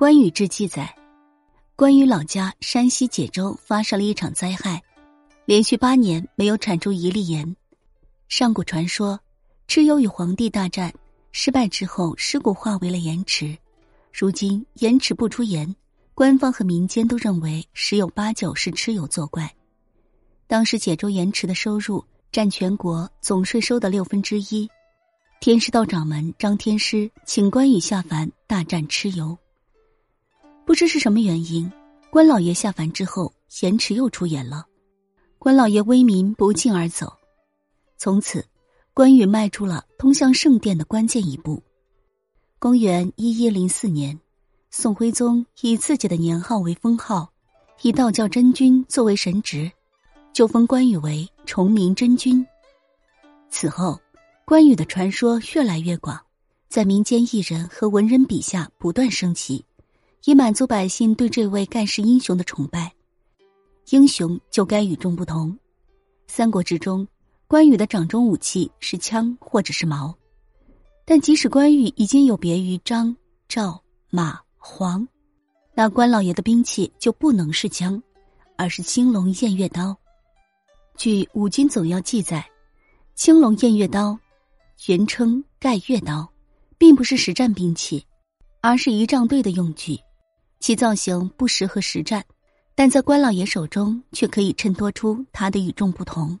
关羽志记载，关羽老家山西解州发生了一场灾害，连续八年没有产出一粒盐。上古传说，蚩尤与黄帝大战失败之后，尸骨化为了盐池。如今盐池不出盐，官方和民间都认为十有八九是蚩尤作怪。当时解州盐池的收入占全国总税收的六分之一。天师道掌门张天师请关羽下凡大战蚩尤。不知是什么原因，关老爷下凡之后，咸池又出演了。关老爷威名不胫而走，从此，关羽迈出了通向圣殿的关键一步。公元一一零四年，宋徽宗以自己的年号为封号，以道教真君作为神职，就封关羽为崇明真君。此后，关羽的传说越来越广，在民间艺人和文人笔下不断升起。以满足百姓对这位盖世英雄的崇拜，英雄就该与众不同。三国之中，关羽的掌中武器是枪或者是矛，但即使关羽已经有别于张、赵、马、黄，那关老爷的兵器就不能是枪，而是青龙偃月刀。据《五经总要》记载，青龙偃月刀原称盖月刀，并不是实战兵器，而是仪仗队的用具。其造型不适合实战，但在关老爷手中却可以衬托出他的与众不同。